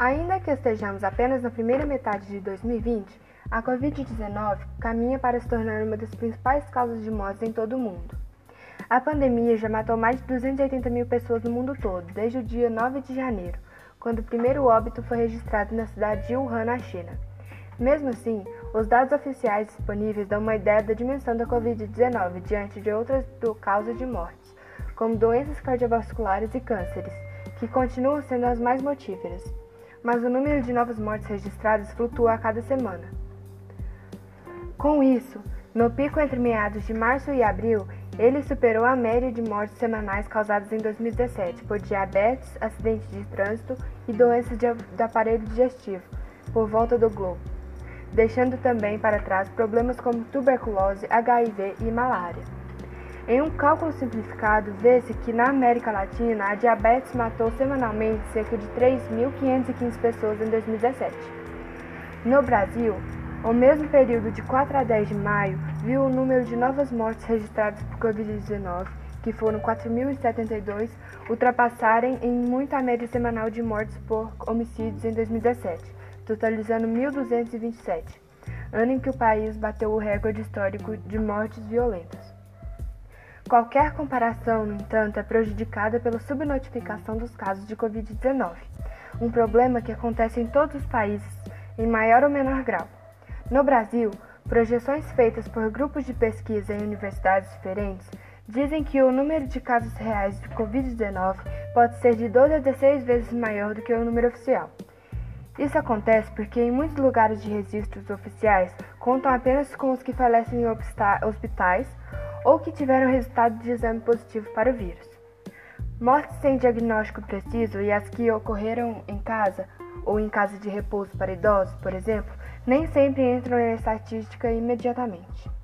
Ainda que estejamos apenas na primeira metade de 2020, a Covid-19 caminha para se tornar uma das principais causas de mortes em todo o mundo. A pandemia já matou mais de 280 mil pessoas no mundo todo desde o dia 9 de janeiro, quando o primeiro óbito foi registrado na cidade de Wuhan, na China. Mesmo assim, os dados oficiais disponíveis dão uma ideia da dimensão da Covid-19 diante de outras causas de mortes, como doenças cardiovasculares e cânceres, que continuam sendo as mais mortíferas mas o número de novas mortes registradas flutua a cada semana. Com isso, no pico entre meados de março e abril, ele superou a média de mortes semanais causadas em 2017 por diabetes, acidentes de trânsito e doenças de, do aparelho digestivo por volta do globo, deixando também para trás problemas como tuberculose, HIV e malária. Em um cálculo simplificado, vê-se que na América Latina a diabetes matou semanalmente cerca de 3.515 pessoas em 2017. No Brasil, o mesmo período de 4 a 10 de maio viu o número de novas mortes registradas por Covid-19, que foram 4.072, ultrapassarem em muito a média semanal de mortes por homicídios em 2017, totalizando 1.227, ano em que o país bateu o recorde histórico de mortes violentas. Qualquer comparação, no entanto, é prejudicada pela subnotificação dos casos de Covid-19, um problema que acontece em todos os países, em maior ou menor grau. No Brasil, projeções feitas por grupos de pesquisa em universidades diferentes dizem que o número de casos reais de Covid-19 pode ser de 12 a 16 vezes maior do que o número oficial. Isso acontece porque em muitos lugares de registros oficiais contam apenas com os que falecem em hospitais ou que tiveram resultado de exame positivo para o vírus. Mortes sem diagnóstico preciso e as que ocorreram em casa ou em casa de repouso para idosos, por exemplo, nem sempre entram na estatística imediatamente.